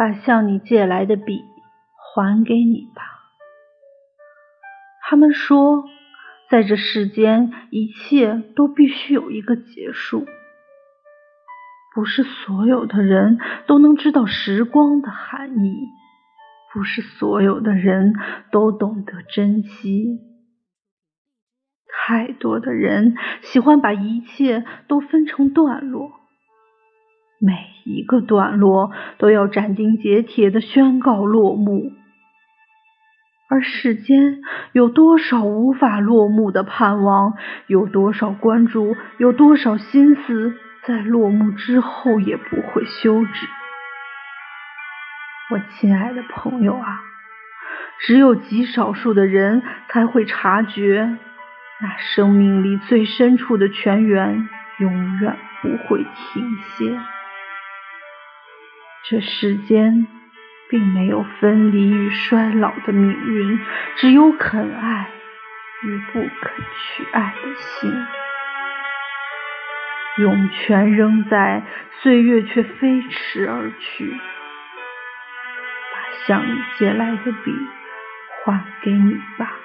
把向你借来的笔还给你吧。他们说，在这世间，一切都必须有一个结束。不是所有的人都能知道时光的含义，不是所有的人都懂得珍惜。太多的人喜欢把一切都分成段落，每一个段落都要斩钉截铁的宣告落幕。而世间有多少无法落幕的盼望，有多少关注，有多少心思，在落幕之后也不会休止。我亲爱的朋友啊，只有极少数的人才会察觉。那生命里最深处的泉源永远不会停歇。这世间并没有分离与衰老的命运，只有肯爱与不肯去爱的心。涌泉仍在，岁月却飞驰而去。把向你借来的笔还给你吧。